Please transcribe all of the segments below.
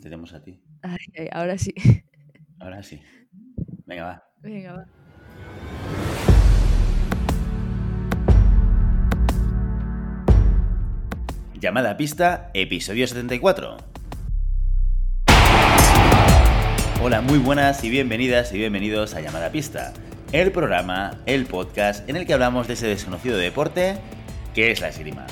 tenemos a ti. Ay, ay, ahora sí. Ahora sí. Venga, va. Venga, va. Llamada a pista, episodio 74. Hola, muy buenas y bienvenidas y bienvenidos a Llamada a pista, el programa, el podcast en el que hablamos de ese desconocido deporte que es la esgrima.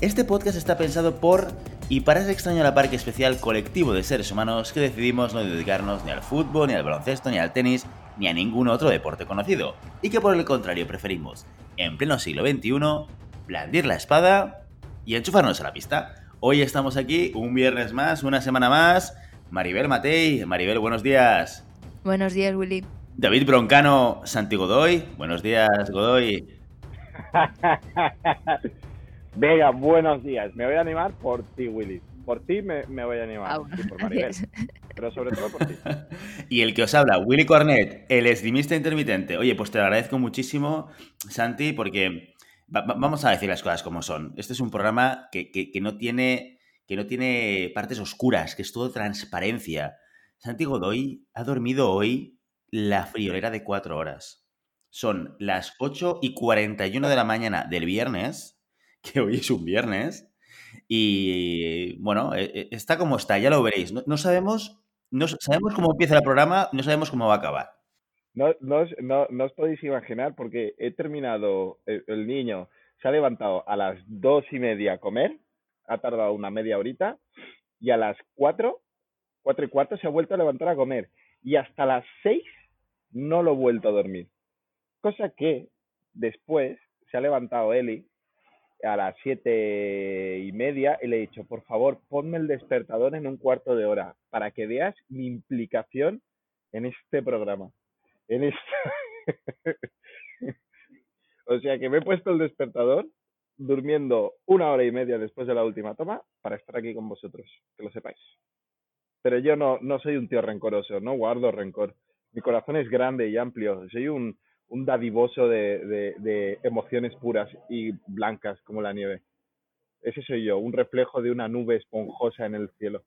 Este podcast está pensado por y para ese extraño a la parque especial colectivo de seres humanos que decidimos no dedicarnos ni al fútbol, ni al baloncesto, ni al tenis, ni a ningún otro deporte conocido, y que por el contrario preferimos, en pleno siglo XXI, blandir la espada y enchufarnos a la pista. Hoy estamos aquí, un viernes más, una semana más. Maribel Matei, Maribel, buenos días. Buenos días, Willy. David Broncano, Santi Godoy, buenos días, Godoy. Venga, buenos días. Me voy a animar por ti, Willy. Por ti me, me voy a animar. Ah, bueno, y por Maribel. Pero sobre todo por ti. Y el que os habla, Willy Cornet, el esgrimista intermitente. Oye, pues te lo agradezco muchísimo, Santi, porque va- va- vamos a decir las cosas como son. Este es un programa que, que- que no tiene, que no tiene partes oscuras, que es todo transparencia. Santi Godoy ha dormido hoy la friolera de cuatro horas. Son las 8 y 41 de la mañana del viernes, que hoy es un viernes, y bueno, eh, eh, está como está, ya lo veréis. No, no sabemos, no sabemos cómo empieza el programa, no sabemos cómo va a acabar. No, no, no, no os podéis imaginar porque he terminado, el, el niño se ha levantado a las dos y media a comer, ha tardado una media horita, y a las cuatro, cuatro y cuarto se ha vuelto a levantar a comer. Y hasta las seis no lo he vuelto a dormir. Cosa que después se ha levantado Eli a las siete y media y le he dicho, por favor, ponme el despertador en un cuarto de hora para que veas mi implicación en este programa. En esta... o sea que me he puesto el despertador durmiendo una hora y media después de la última toma para estar aquí con vosotros, que lo sepáis. Pero yo no, no soy un tío rencoroso, no guardo rencor. Mi corazón es grande y amplio. Soy un, un dadivoso de, de, de emociones puras y blancas como la nieve. Ese soy yo, un reflejo de una nube esponjosa en el cielo.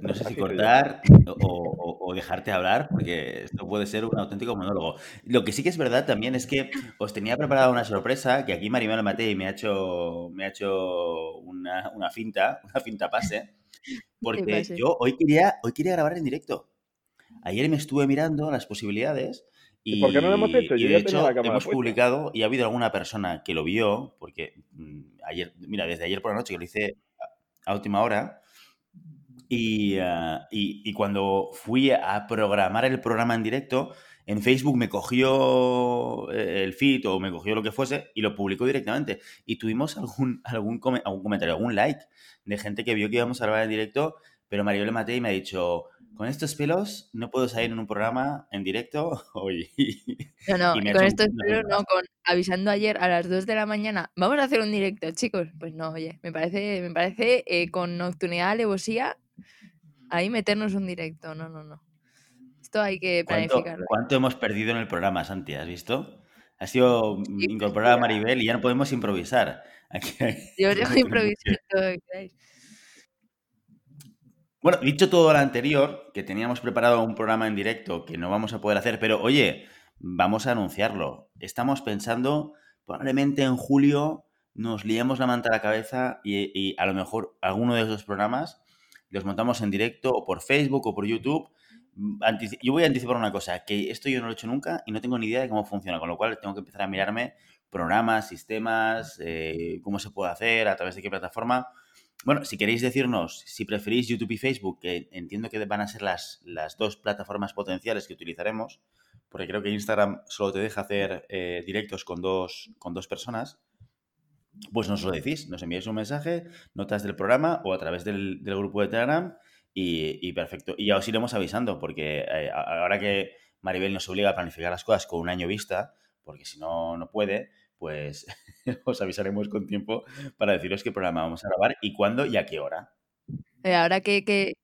No sé si cortar o, o- o dejarte hablar, porque esto puede ser un auténtico monólogo. Lo que sí que es verdad también es que os tenía preparada una sorpresa, que aquí Maribel Matei me ha hecho, me ha hecho una, una finta, una finta pase, porque pase. yo hoy quería, hoy quería grabar en directo. Ayer me estuve mirando las posibilidades y, ¿Y por qué no lo hemos hecho? y Yo de ya hecho la cámara hemos puesta. publicado y ha habido alguna persona que lo vio, porque mm, ayer, mira, desde ayer por la noche que lo hice a, última hora, y, ah, y- y cuando fui a programar el programa en directo, en Facebook me cogió eh, el feed o me cogió lo que fuese y lo publicó directamente. Y tuvimos algún, algún, algún comentario, algún like de gente que vio que íbamos a grabar en directo, pero Maribel Matei me ha dicho, con estos pelos no puedo salir en un programa en directo hoy. No, no, con hecho esto un- espero, no, con avisando ayer a las 2 de la mañana, vamos a hacer un directo, chicos. Pues no, oye, me parece, me parece eh, con nocturnidad, alevosía, ahí meternos un directo. No, no, no. Esto hay que ¿Cuánto, planificarlo. cuánto hemos perdido en el programa, Santi? ¿Has visto? Ha sido Sí, incorporar a. Maribel y ya no podemos improvisar. Aquí hay- Yo os dejo improvisar todo lo que queráis. Bueno, dicho todo lo anterior, que teníamos preparado un programa en directo que no vamos a poder hacer, pero oye, vamos a anunciarlo. Estamos pensando, probablemente en julio nos liemos la manta a la cabeza y, a lo mejor alguno de esos programas los montamos en directo o por Facebook o por YouTube. Yo voy a anticipar una cosa, que esto yo no lo he hecho nunca y no tengo ni idea de cómo funciona, con lo cual tengo que empezar a mirarme programas, sistemas, eh, cómo se puede hacer, a través de qué plataforma. Bueno, si queréis decirnos si preferís YouTube y Facebook, que entiendo que van a ser las, las dos plataformas potenciales que utilizaremos, porque creo que Instagram solo te deja hacer eh, directos con dos, con dos personas, pues nos lo decís, nos enviáis un mensaje, notas del programa o a través del, del grupo de Telegram y, perfecto. Y ya os iremos avisando, porque eh, ahora que Maribel nos obliga a planificar las cosas con un año vista, porque si no, no puede, pues os avisaremos con tiempo para deciros qué programa vamos a grabar y cuándo y a qué hora. Eh, ahora que, que,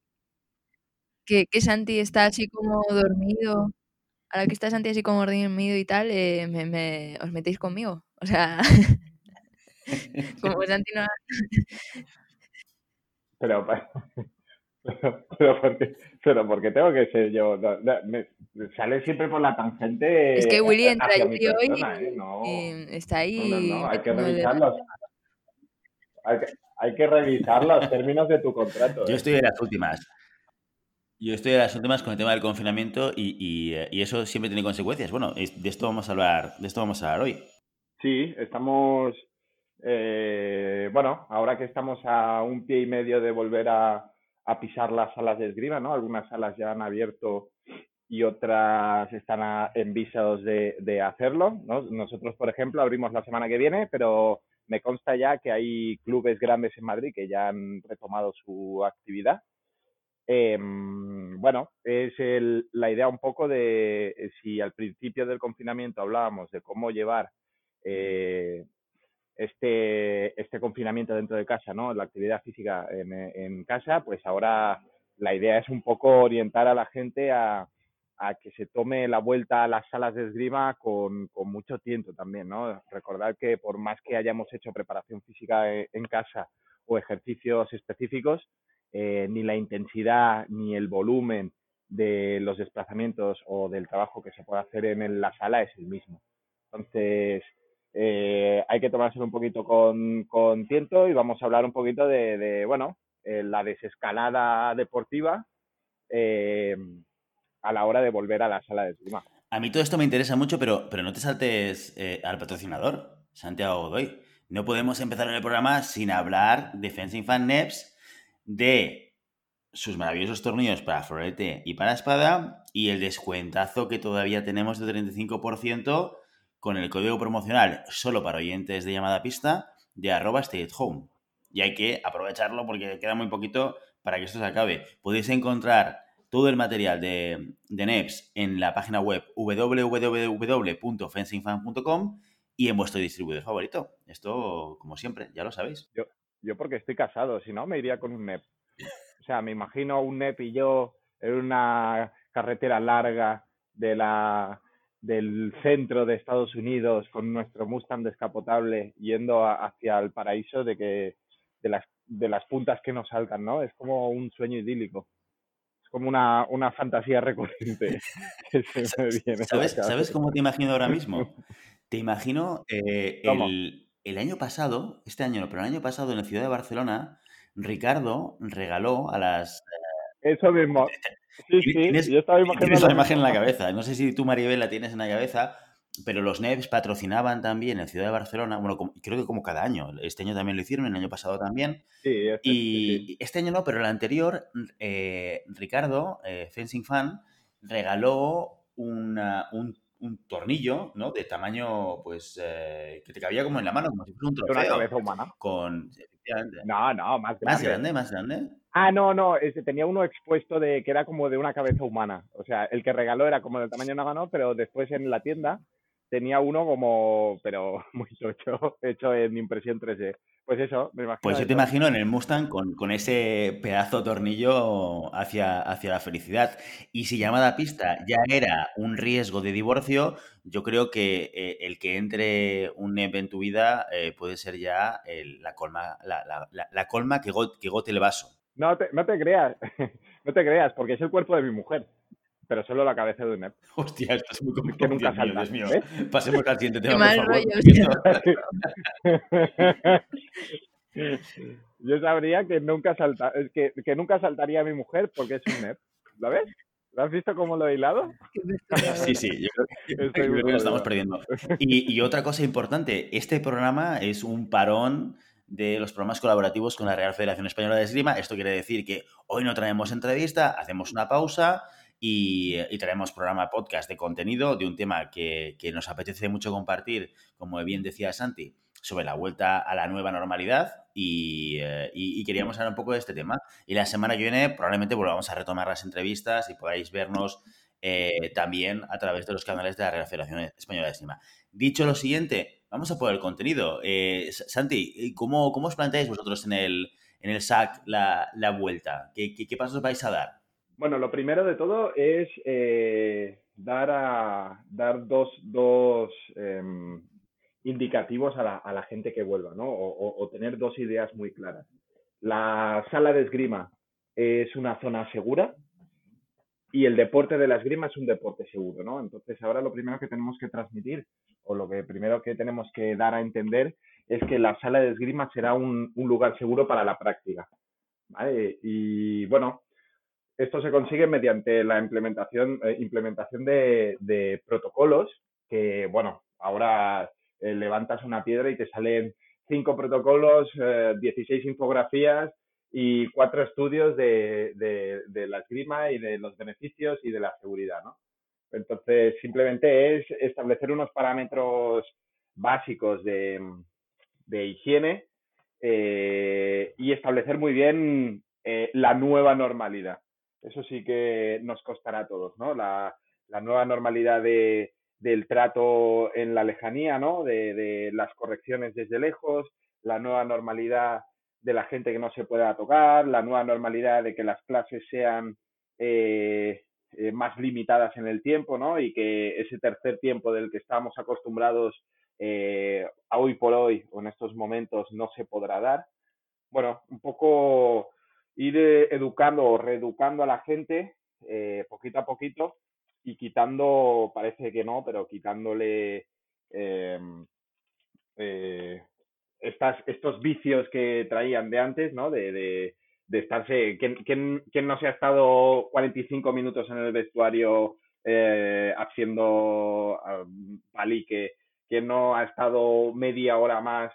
que, que Santi está así como dormido, ahora que está Santi así como dormido y tal, eh, me, me- os metéis conmigo. O sea, como Santi no... Pero, pero, porque, pero porque tengo que ser yo. me, sale siempre por la tangente. Es que Willy entra ahí mi hoy persona, ¿eh? No, y está ahí. no, no, no, hay que como de- revisar los, hay que, hay que revisar los términos de tu contrato. Yo ¿eh? estoy de las últimas. Yo estoy de las últimas con el tema del confinamiento y, y, eh, y eso siempre tiene consecuencias. Bueno, de esto vamos a hablar, de esto vamos a hablar hoy. Sí, estamos, eh, bueno, ahora que estamos a un pie y medio de volver a, a pisar las salas de esgrima, ¿no? Algunas salas ya han abierto y otras están en visos de, hacerlo, ¿no? Nosotros, por ejemplo, abrimos la semana que viene, pero me consta ya que hay clubes grandes en Madrid que ya han retomado su actividad. Eh, bueno, es el- la idea un poco de eh, si al principio del confinamiento hablábamos de cómo llevar eh, este, este confinamiento dentro de casa, ¿no? La actividad física en, en casa, pues ahora la idea es un poco orientar a la gente a, a que se tome la vuelta a las salas de esgrima con, con mucho tiento también, ¿no? Recordar que por más que hayamos hecho preparación física en, en casa o ejercicios específicos, eh, ni la intensidad ni el volumen de los desplazamientos o del trabajo que se puede hacer en la sala es el mismo. Entonces, eh, hay que tomárselo un poquito con, con tiento y vamos a hablar un poquito de, bueno, eh, la desescalada deportiva eh, a la hora de volver a la sala de esgrima. A mí todo esto me interesa mucho, pero, pero no te saltes al patrocinador, Santiago Godoy. No podemos empezar el programa sin hablar de Fencing Fan Neps, de sus maravillosos tornillos para florete y para espada y el descuentazo que todavía tenemos de 35% con el código promocional solo para oyentes de llamada pista de arroba stay at home. Y hay que aprovecharlo porque queda muy poquito para que esto se acabe. Podéis encontrar todo el material de, de NEPS en la página web www.fencingfan.com y en vuestro distribuidor favorito. Esto, como siempre, ya lo sabéis. Yo, yo porque estoy casado, si no me iría con un NEP. O sea, me imagino un NEP y yo en una carretera larga de la, del centro de Estados Unidos con nuestro Mustang descapotable yendo a- hacia el paraíso de que de las, de las puntas que nos saltan, ¿no? Es como un sueño idílico. Es como una, una fantasía recurrente que se me viene a la ¿Sabes, ¿Sabes cómo te imagino ahora mismo? Te imagino eh, el, el año pasado, este año no, pero el año pasado en la ciudad de Barcelona, Ricardo regaló a las... Eso mismo. Sí, sí, Tienes, yo estaba imaginando la imagen en la cabeza. No sé si tú, Maribel, la tienes en la cabeza, pero los NEPs patrocinaban también en la ciudad de Barcelona, bueno, como- creo que como cada año. Este año también lo hicieron, el año pasado también. Sí, este- sí. Y este año no, pero el anterior, eh, Ricardo, eh, Fencing Fan, regaló una- un, un tornillo, ¿no? De tamaño, pues, eh, que te cabía como en la mano, como si fuera un De una cabeza humana. Con, No, no, más grande. más grande, más grande. Ah, no, no, ese tenía uno expuesto de que era como de una cabeza humana. O sea, el que regaló era como del tamaño de una mano, pero después en la tienda tenía uno como, pero muy tocho, hecho en impresión 3D. Pues eso, me imagino. Pues yo te imagino en el Mustang con, con ese pedazo tornillo hacia, hacia la felicidad. Y si llamada pista ya era un riesgo de divorcio, yo creo que eh, el que entre un NEP en tu vida eh, puede ser ya el- la colma, la, la- la- la colma que, go- que gote el vaso. No te, no te creas, no te creas, porque es el cuerpo de mi mujer, pero solo la cabeza de un NEP. Hostia, esto es muy Que complicado. nunca Dios mío, salta, Dios mío. ¿ves? Pasemos al siguiente Qué tema, por favor. rollo, Yo sabría que nunca salta, que, que nunca saltaría a mi mujer porque es un NEP. ¿La ves? ¿Lo has visto cómo lo he hilado? Sí, sí, yo creo que, yo creo que lo estamos perdiendo. Y, y otra cosa importante, este programa es un parón de los programas colaborativos con la Real Federación Española de Esgrima. Esto quiere decir que hoy no traemos entrevista, hacemos una pausa y, y traemos programa podcast de contenido de un tema que, que nos apetece mucho compartir, como bien decía Santi, sobre la vuelta a la nueva normalidad y, eh, y- queríamos hablar un poco de este tema. Y la semana que viene probablemente volvamos a retomar las entrevistas y podáis vernos eh, también a través de los canales de la Real Federación Española de Esgrima. Dicho lo siguiente, vamos a por el contenido. Eh, Santi, ¿cómo, ¿cómo os planteáis vosotros en el, en el SAC la, la vuelta? ¿Qué, qué, qué pasos vais a dar? Bueno, lo primero de todo es eh, dar, a, dar dos, dos em, indicativos a la, a la gente que vuelva, ¿no? O, o- tener dos ideas muy claras. La sala de esgrima es una zona segura y el deporte de la esgrima es un deporte seguro, ¿no? Entonces ahora lo primero que tenemos que transmitir o lo que primero que tenemos que dar a entender es que la sala de esgrima será un, lugar seguro para la práctica. ¿vale? Y bueno, esto se consigue mediante la implementación, eh, implementación de, protocolos que, bueno, ahora eh, levantas una piedra y te salen cinco protocolos, 16 eh, infografías y cuatro estudios de, de, la esgrima y de los beneficios y de la seguridad, ¿no? Entonces, simplemente es establecer unos parámetros básicos de, de higiene y establecer muy bien la nueva normalidad. Eso sí que nos costará a todos, ¿no? La, la nueva normalidad de, del trato en la lejanía, ¿no? De, de, las correcciones desde lejos, la nueva normalidad de la gente que no se pueda tocar, la nueva normalidad de que las clases sean eh, eh, más limitadas en el tiempo, ¿no? Y que ese tercer tiempo del que estamos acostumbrados eh, a hoy por hoy o en estos momentos no se podrá dar. Bueno, un poco ir educando o reeducando a la gente poquito a poquito y quitando, parece que no, pero quitándole em, estas, estos vicios que traían de antes, ¿no? De, de, de estarse. ¿quién, quién, quién, no se ha estado 45 minutos en el vestuario eh, haciendo um, palique? ¿Quién no ha estado media hora más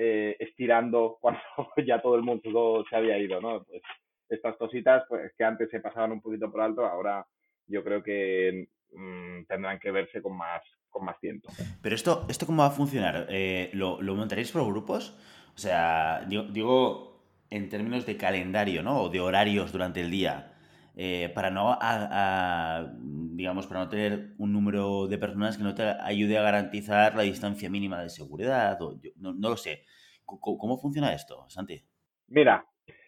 eh, estirando cuando ya todo el mundo se había ido, ¿no? Pues estas cositas, pues que antes se pasaban un poquito por alto, ahora yo creo que mm, tendrán que verse con más, con más tiempo. Pero esto, ¿esto cómo va a funcionar? Eh, ¿lo, ¿lo, montaréis por grupos? O sea, digo, en términos de calendario, ¿no? O de horarios durante el día. Eh, para no, digamos, para no tener un número de personas que no te ayude a garantizar la distancia mínima de seguridad. O, no, no, lo sé. ¿Cómo, ¿Cómo, funciona esto, Santi? Mira,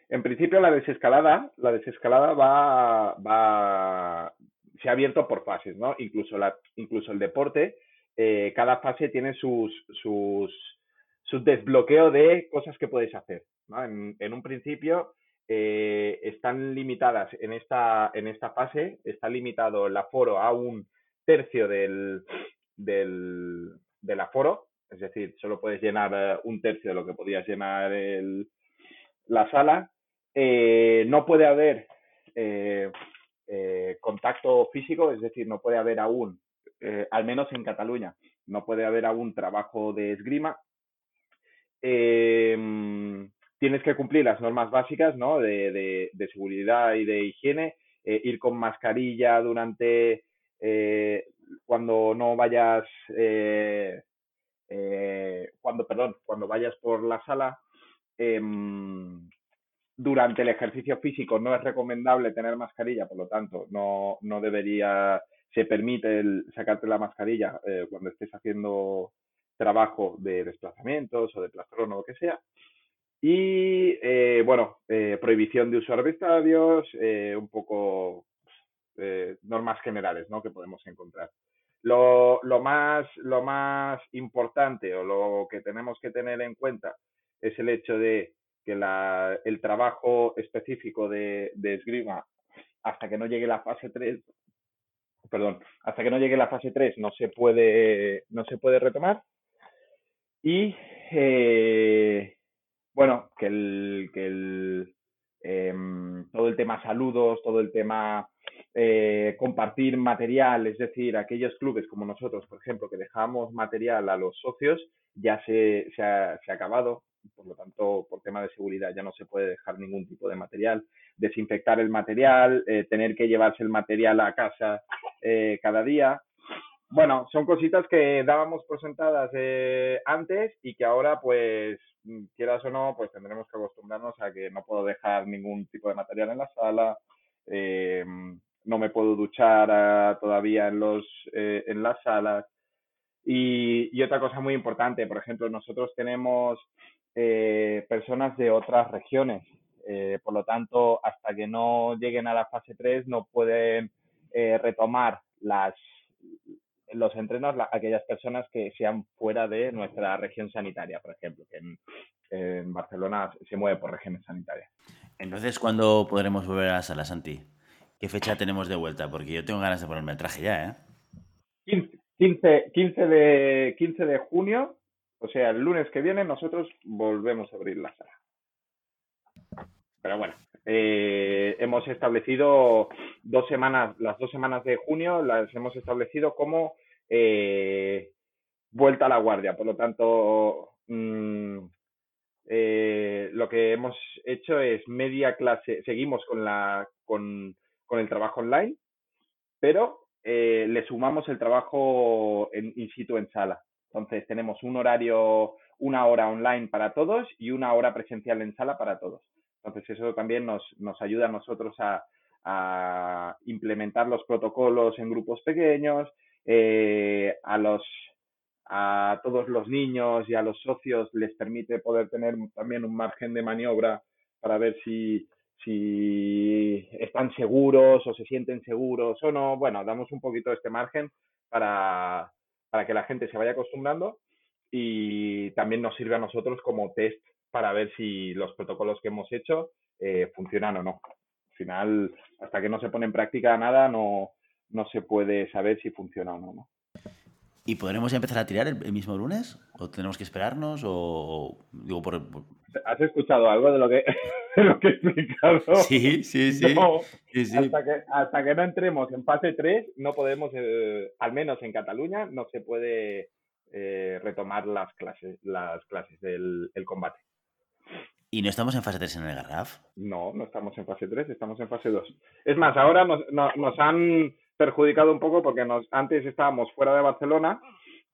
en principio la desescalada, la desescalada va, va, se ha abierto por fases, ¿no? Incluso, la, incluso el deporte, eh, cada fase tiene sus, sus, su desbloqueo de cosas que puedes hacer. en, un principio eh, están limitadas en esta, en esta fase, está limitado el aforo a un tercio del, del, del aforo, es decir, solo puedes llenar eh, un tercio de lo que podías llenar el, la sala. Eh, no puede haber eh, contacto físico, es decir, no puede haber aún, al menos en Cataluña, no puede haber aún trabajo de esgrima. Eh, tienes que cumplir las normas básicas ¿no? de, seguridad y de higiene, eh, ir con mascarilla durante eh, cuando no vayas, cuando, perdón, cuando vayas por la sala. Em, durante el ejercicio físico no es recomendable tener mascarilla, por lo tanto, no, no debería, se permite sacarte la mascarilla eh, cuando estés haciendo trabajo de desplazamientos o de plastrón o lo que sea. Y, eh, bueno, eh, prohibición de uso de eh, un poco normas generales ¿no? que podemos encontrar. Lo, lo, más, lo más importante o lo que tenemos que tener en cuenta es el hecho de que la, el trabajo específico de, de, esgrima hasta que no llegue la fase 3, perdón, hasta que no llegue la fase 3 no se puede, no se puede retomar. Y bueno, que el, que el eh, todo el tema saludos, todo el tema eh, compartir material, es decir, aquellos clubes como nosotros, por ejemplo, que dejamos material a los socios, ya se, se, ha, se ha acabado por lo tanto, por tema de seguridad ya no se puede dejar ningún tipo de material, desinfectar el material, eh, tener que llevarse el material a casa eh, cada día. Bueno, son cositas que dábamos por sentadas eh, antes y que ahora, pues, quieras o no, pues tendremos que acostumbrarnos a que no puedo dejar ningún tipo de material en la sala, eh, no me puedo duchar uh, todavía en, los, eh, en las salas. Y, y, otra cosa muy importante, por ejemplo, nosotros tenemos eh, personas de otras regiones. Eh, por lo tanto, hasta que no lleguen a la fase 3 no pueden retomar las, los entrenos la, aquellas personas que sean fuera de nuestra región sanitaria, por ejemplo, que en, en Barcelona se mueve por regiones sanitarias. Entonces, ¿cuándo podremos volver a la sala, Santi? ¿Qué fecha tenemos de vuelta? Porque yo tengo ganas de ponerme el traje ya, ¿eh? 15, 15, de, 15 de junio, o sea, el lunes que viene, nosotros volvemos a abrir la sala. Pero bueno, eh, hemos establecido dos semanas, las dos semanas de junio las hemos establecido como eh, vuelta a la guardia. Por lo tanto, mm, eh, lo que hemos hecho es media clase, seguimos con, la, con, con el trabajo online, pero eh, le sumamos el trabajo en, in situ en sala. Entonces tenemos un horario, una hora online para todos y una hora presencial en sala para todos. Entonces eso también nos, nos ayuda a nosotros a, implementar los protocolos en grupos pequeños, eh, a los a todos los niños y a los socios les permite poder tener también un margen de maniobra para ver si, si están seguros o se sienten seguros o no. Bueno, damos un poquito este margen para, para que la gente se vaya acostumbrando y también nos sirve a nosotros como test para ver si los protocolos que hemos hecho eh, funcionan o no. Al final, hasta que no se pone en práctica nada, no, no se puede saber si funciona o no. ¿no? ¿Y podremos empezar a tirar el, mismo lunes? ¿O tenemos que esperarnos? O digo por, ¿Has escuchado algo de lo que, de lo que he explicado? Sí, sí, sí. sí, sí. Hasta, que, hasta que no entremos en fase 3, no podemos, eh, al menos en Cataluña, no se puede eh, retomar las clases, las clases del el combate. ¿Y no estamos en fase 3 en el Garraf? No, no estamos en fase 3, estamos en fase 2. Es más, ahora nos, nos, nos han perjudicado un poco porque nos, antes estábamos fuera de Barcelona,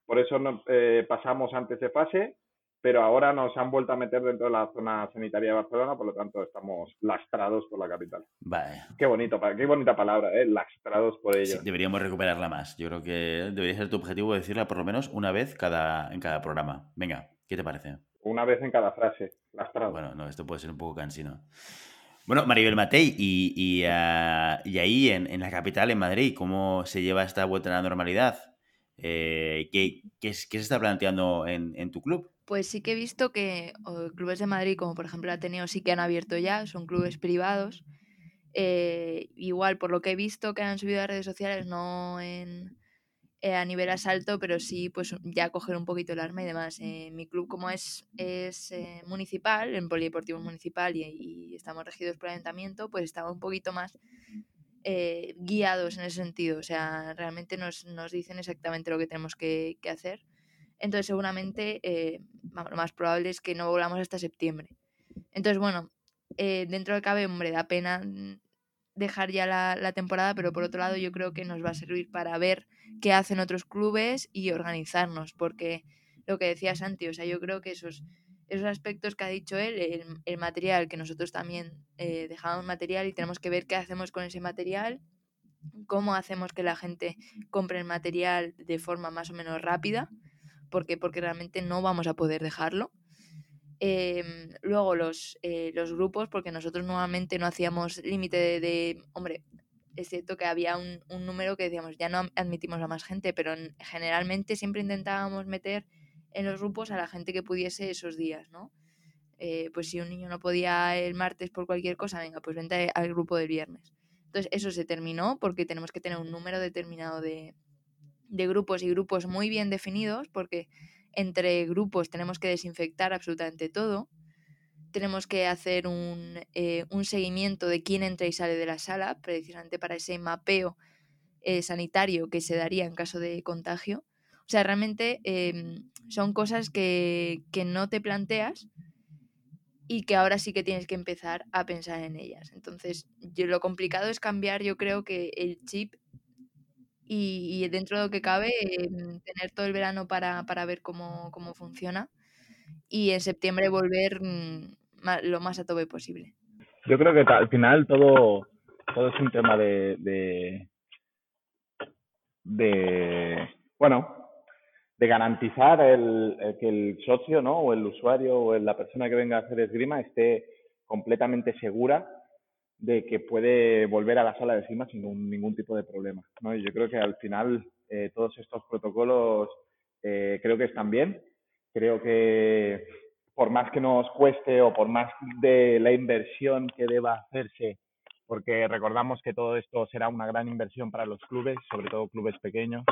por eso no, eh, pasamos antes de fase, pero ahora nos han vuelto a meter dentro de la zona sanitaria de Barcelona, por lo tanto estamos lastrados por la capital. Vale. Qué bonito, qué bonita palabra, ¿eh? lastrados por ello. Sí, deberíamos recuperarla más. Yo creo que debería ser tu objetivo decirla por lo menos una vez cada, en cada programa. Venga, ¿qué te parece? Una vez en cada frase, lastrado. Bueno, no, esto puede ser un poco cansino. Bueno, Maribel Matei, y, y, uh, y ahí en, en, la capital, en Madrid, ¿cómo se lleva esta vuelta a la normalidad? Eh, ¿qué, qué, qué, se está planteando en, en, tu club? Pues sí que he visto que clubes de Madrid, como por ejemplo Ateneo, sí que han abierto ya, son clubes privados. Eh, igual, por lo que he visto que han subido a redes sociales, no en, eh, a nivel asalto, pero sí pues ya coger un poquito el arma y demás. Eh, mi club como es, es eh, municipal, en polideportivo municipal y, estamos regidos por el ayuntamiento, pues estamos un poquito más guiados en ese sentido. O sea, realmente nos, nos dicen exactamente lo que tenemos que, que hacer. Entonces seguramente lo más probable es que no volvamos hasta septiembre. Entonces, bueno, dentro de cabe, hombre, da pena dejar ya la, la, temporada, pero por otro lado yo creo que nos va a servir para ver qué hacen otros clubes y organizarnos, porque lo que decía Santi, o sea, yo creo que esos, esos aspectos que ha dicho él, el, el material, que nosotros también eh, dejamos material y tenemos que ver qué hacemos con ese material, cómo hacemos que la gente compre el material de forma más o menos rápida, porque, porque realmente no vamos a poder dejarlo. Eh, luego los, eh, los grupos, porque nosotros nuevamente no hacíamos límite de, de, hombre, es cierto que había un, un, número que decíamos, ya no admitimos a más gente, pero generalmente siempre intentábamos meter en los grupos a la gente que pudiese esos días, ¿no? Eh, pues si un niño no podía el martes por cualquier cosa, venga, pues vente al grupo del viernes. Entonces eso se terminó porque tenemos que tener un número determinado de, de grupos y grupos muy bien definidos, porque entre grupos tenemos que desinfectar absolutamente todo, tenemos que hacer un, eh, un, seguimiento de quién entra y sale de la sala, precisamente para ese mapeo eh, sanitario que se daría en caso de contagio. O sea, realmente eh, son cosas que, que, no te planteas y que ahora sí que tienes que empezar a pensar en ellas. Entonces, yo, lo complicado es cambiar, yo creo que el chip y, y dentro de lo que cabe, tener todo el verano para, para ver cómo, cómo funciona y en septiembre volver lo más a tope posible. Yo creo que al final todo, todo es un tema de, de, de bueno, de garantizar el, el, que el socio, ¿no? O el usuario o la persona que venga a hacer esgrima esté completamente segura de que puede volver a la sala de esgrima sin un, ningún tipo de problema, ¿no? Y yo creo que al final eh, todos estos protocolos eh, creo que están bien, creo que por más que nos cueste o por más de la inversión que deba hacerse, porque recordamos que todo esto será una gran inversión para los clubes, sobre todo clubes pequeños,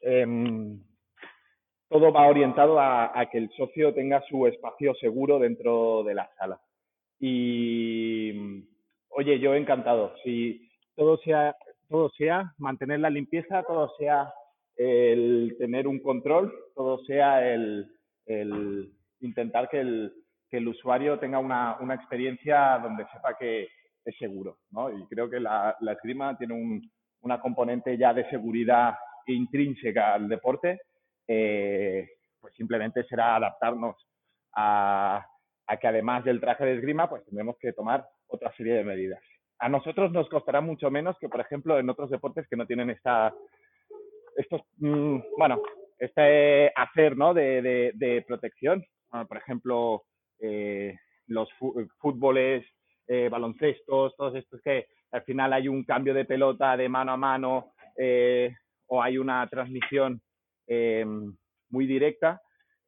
em, todo va orientado a, a, que el socio tenga su espacio seguro dentro de la sala. Y, oye, yo encantado. Si todo sea, todo sea mantener la limpieza, todo sea el tener un control, todo sea el, intentar que el, que el, usuario tenga una, una, experiencia donde sepa que es seguro. ¿no? Y creo que la, la esgrima tiene un, una componente ya de seguridad intrínseca al deporte, eh, pues simplemente será adaptarnos a, a, que además del traje de esgrima, pues tendremos que tomar otra serie de medidas. A nosotros nos costará mucho menos que, por ejemplo, en otros deportes que no tienen esta, estos, mmm, bueno, este hacer ¿no? de, de, de protección. Bueno, por ejemplo, eh, los fútboles, eh, baloncestos, todos estos que al final hay un cambio de pelota de mano a mano eh, o hay una transmisión eh, muy directa.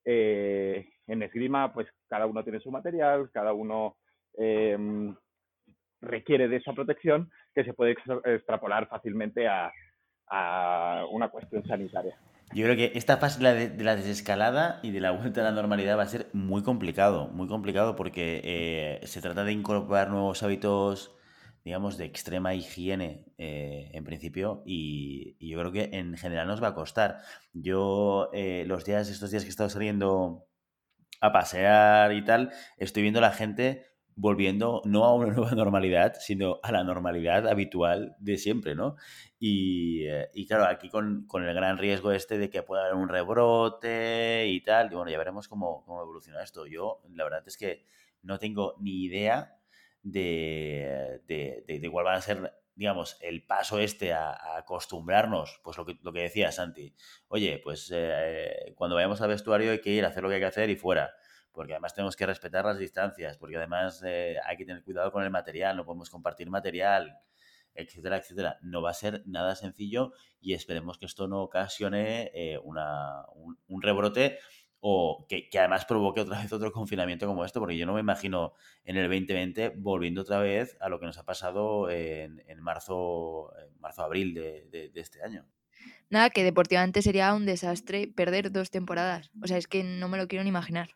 Eh, en esgrima, pues cada uno tiene su material, cada uno requiere de esa protección que se puede extrapolar fácilmente a, una cuestión sanitaria. Yo creo que esta fase de la desescalada y de la vuelta a la normalidad va a ser muy complicado, muy complicado porque eh, se trata de incorporar nuevos hábitos, digamos, de extrema higiene eh, en principio y, y, yo creo que en general nos va a costar. Yo eh, los días, estos días que he estado saliendo a pasear y tal, estoy viendo a la gente volviendo no a una nueva normalidad, sino a la normalidad habitual de siempre, ¿no? Y, eh, y claro, aquí con, con, el gran riesgo este de que pueda haber un rebrote y tal, y bueno, ya veremos cómo, cómo evoluciona esto. Yo, la verdad es que no tengo ni idea de, de, de, de cuál va a ser digamos, el paso este a, a, acostumbrarnos, pues lo que, lo que decía Santi, oye, pues eh, cuando vayamos al vestuario hay que ir a hacer lo que hay que hacer y fuera porque además tenemos que respetar las distancias, porque además eh, hay que tener cuidado con el material, no podemos compartir material, etcétera, etcétera. No va a ser nada sencillo y esperemos que esto no ocasione eh, una, un, rebrote o que, que, además provoque otra vez otro confinamiento como esto, porque yo no me imagino en el 2020 volviendo otra vez a lo que nos ha pasado en, en marzo, en marzo, abril de, de, de este año. Nada, que deportivamente sería un desastre perder dos temporadas. O sea, es que no me lo quiero ni imaginar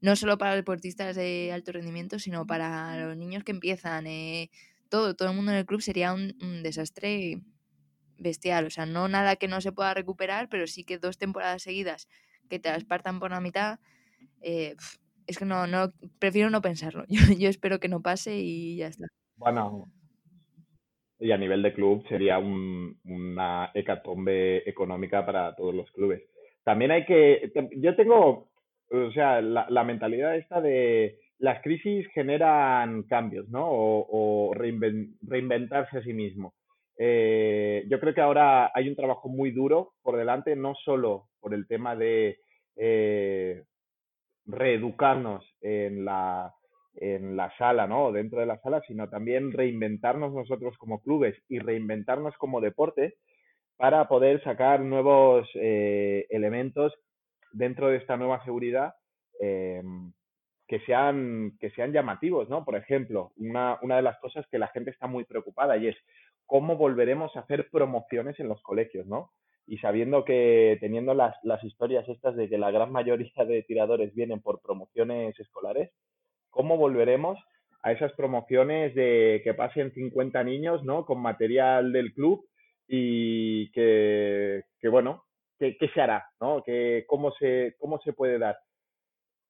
no solo para los deportistas de alto rendimiento, sino para los niños que empiezan, eh, todo, todo el mundo en el club sería un, un, desastre bestial. O sea, no nada que no se pueda recuperar, pero sí que dos temporadas seguidas que te las partan por la mitad, eh, es que no, no, prefiero no pensarlo. Yo, yo espero que no pase y ya está. Bueno, y a nivel de club sería un, una hecatombe económica para todos los clubes. También hay que, yo tengo o sea, la, la, mentalidad esta de las crisis generan cambios, ¿no? O, o reinvent, reinventarse a sí mismo. Eh, yo creo que ahora hay un trabajo muy duro por delante, no solo por el tema de eh, reeducarnos en la, en la sala, ¿no? Dentro de la sala, sino también reinventarnos nosotros como clubes y reinventarnos como deporte para poder sacar nuevos eh, elementos dentro de esta nueva seguridad eh, que, sean, que sean llamativos, ¿no? Por ejemplo, una, una de las cosas que la gente está muy preocupada y es cómo volveremos a hacer promociones en los colegios, ¿no? Y sabiendo que teniendo las, las historias estas de que la gran mayoría de tiradores vienen por promociones escolares, ¿cómo volveremos a esas promociones de que pasen 50 niños, ¿no? Con material del club y que, que bueno, ¿qué, qué se hará? ¿no? ¿Qué, cómo, se, ¿Cómo se puede dar?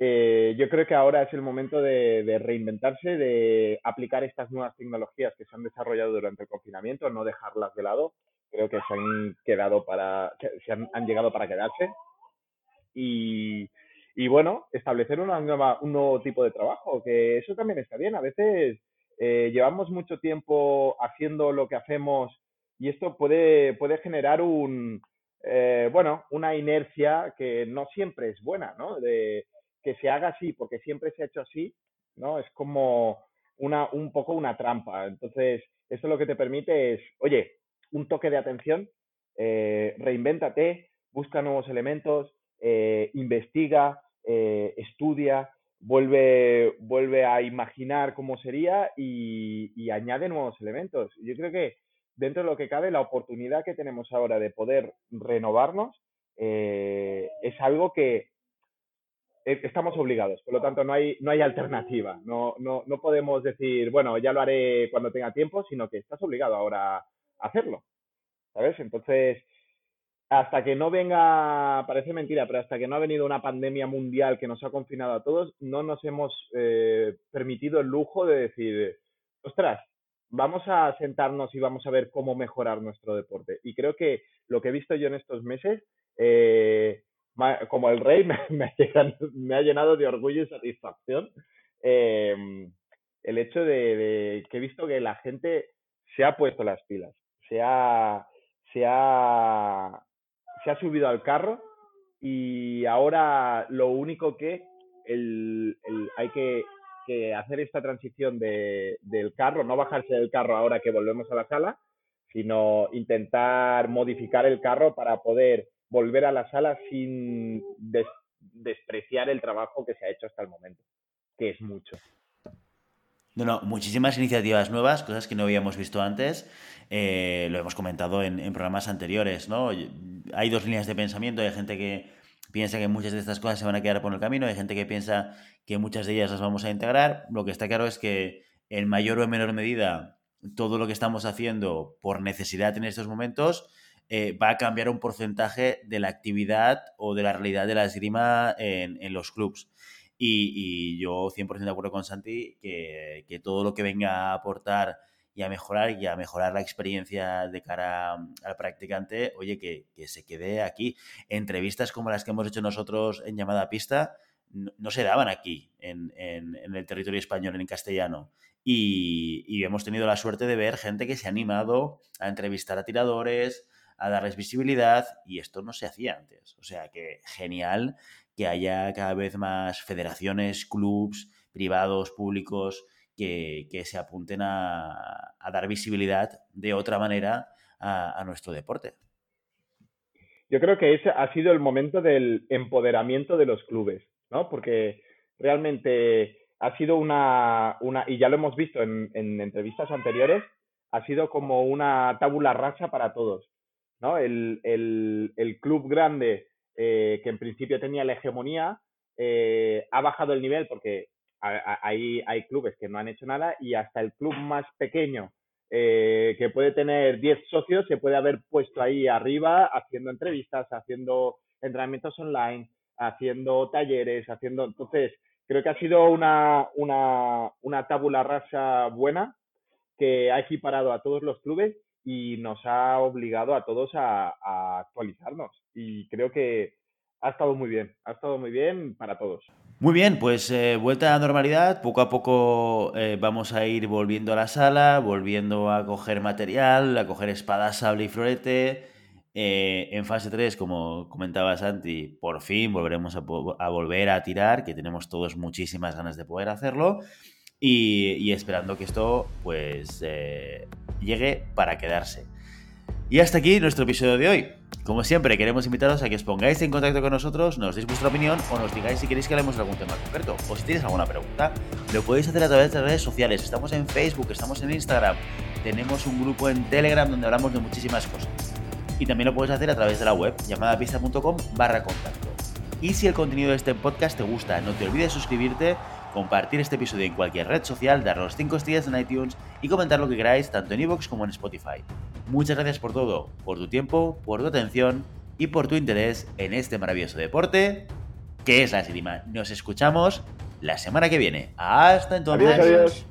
Eh, yo creo que ahora es el momento de, de, reinventarse, de aplicar estas nuevas tecnologías que se han desarrollado durante el confinamiento, no dejarlas de lado. Creo que se han quedado para, se han, han llegado para quedarse. Y, y bueno, establecer una nueva, un nuevo tipo de trabajo, que eso también está bien. A veces eh, llevamos mucho tiempo haciendo lo que hacemos y esto puede, puede generar un, eh, bueno, una inercia que no siempre es buena, ¿no? De que se haga así porque siempre se ha hecho así, ¿no? Es como una, un poco una trampa. Entonces, esto lo que te permite es, oye, un toque de atención, eh, reinvéntate, busca nuevos elementos, eh, investiga, eh, estudia, vuelve, vuelve a imaginar cómo sería y, y añade nuevos elementos. Yo creo que dentro de lo que cabe, la oportunidad que tenemos ahora de poder renovarnos eh, es algo que e, estamos obligados, por lo tanto no hay, no hay alternativa, no, no, no podemos decir, bueno, ya lo haré cuando tenga tiempo, sino que estás obligado ahora a hacerlo, ¿sabes? Entonces, hasta que no venga, parece mentira, pero hasta que no ha venido una pandemia mundial que nos ha confinado a todos, no nos hemos eh, permitido el lujo de decir, ostras, vamos a sentarnos y vamos a ver cómo mejorar nuestro deporte. Y creo que lo que he visto yo en estos meses, eh, como el rey, me, ha llenado de orgullo y satisfacción em, el hecho de, que he visto que la gente se ha puesto las pilas, se ha, se ha, se ha subido al carro y ahora lo único que el, hay que, hacer esta transición de, del carro, no bajarse del carro ahora que volvemos a la sala, sino intentar modificar el carro para poder volver a la sala sin despreciar el trabajo que se ha hecho hasta el momento, que es mucho. No, muchísimas iniciativas nuevas, cosas que no habíamos visto antes. Eh, lo hemos comentado en, en, programas anteriores, ¿no? Hay dos líneas de pensamiento. Hay gente que piensa que muchas de estas cosas se van a quedar por el camino. Hay gente que piensa que muchas de ellas las vamos a integrar. Lo que está claro es que en mayor o en menor medida todo lo que estamos haciendo por necesidad en estos momentos eh, va a cambiar un porcentaje de la actividad o de la realidad de la esgrima en, en los clubs. Y, yo 100% de acuerdo con Santi que, que, todo lo que venga a aportar y a mejorar y a mejorar la experiencia de cara al practicante, oye, que, que se quede aquí. Entrevistas como las que hemos hecho nosotros en llamada pista no, se daban aquí, en, en, en, el territorio español, en castellano. Y, y hemos tenido la suerte de ver gente que se ha animado a entrevistar a tiradores, a darles visibilidad y esto no se hacía antes. O sea que genial que haya cada vez más federaciones, clubs, privados, públicos, que, se apunten a, dar visibilidad de otra manera a, nuestro deporte. Yo creo que ese ha sido el momento del empoderamiento de los clubes, ¿no? Porque realmente ha sido una, una y ya lo hemos visto en, entrevistas anteriores, ha sido como una tabula rasa para todos, ¿no? El, el club grande eh, que en principio tenía la hegemonía, eh, ha bajado el nivel porque hay, hay clubes que no han hecho nada y hasta el club más pequeño eh, que puede tener 10 socios se puede haber puesto ahí arriba haciendo entrevistas, haciendo entrenamientos online, haciendo talleres, haciendo... Entonces, creo que ha sido una, una, una tabula rasa buena que ha equiparado a todos los clubes y nos ha obligado a todos a, actualizarnos. Y creo que ha estado muy bien, ha estado muy bien para todos. Muy bien, pues eh, vuelta a la normalidad, poco a poco eh, vamos a ir volviendo a la sala, volviendo a coger material, a coger espada, sable y florete. Eh, en fase 3, como comentaba Santi, por fin volveremos a, a, volver a tirar, que tenemos todos muchísimas ganas de poder hacerlo. Y, esperando que esto pues llegue para quedarse. Y hasta aquí nuestro episodio de hoy. Como siempre, queremos invitaros a que os pongáis en contacto con nosotros, nos deis vuestra opinión o nos digáis si queréis que hablemos de algún tema concreto. O si tienes alguna pregunta, lo podéis hacer a través de redes sociales. Estamos en Facebook, estamos en Instagram, tenemos un grupo en Telegram donde hablamos de muchísimas cosas. Y también lo puedes hacer a través de la web llamadapista.com barra contacto. Y si el contenido de este podcast te gusta, no te olvides suscribirte compartir este episodio en cualquier red social, dar los 5 estrellas en iTunes y comentar lo que queráis tanto en iVoox como en Spotify. Muchas gracias por todo, por tu tiempo, por tu atención y por tu interés en este maravilloso deporte que es la esgrima. Nos escuchamos la semana que viene. Hasta entonces. adiós.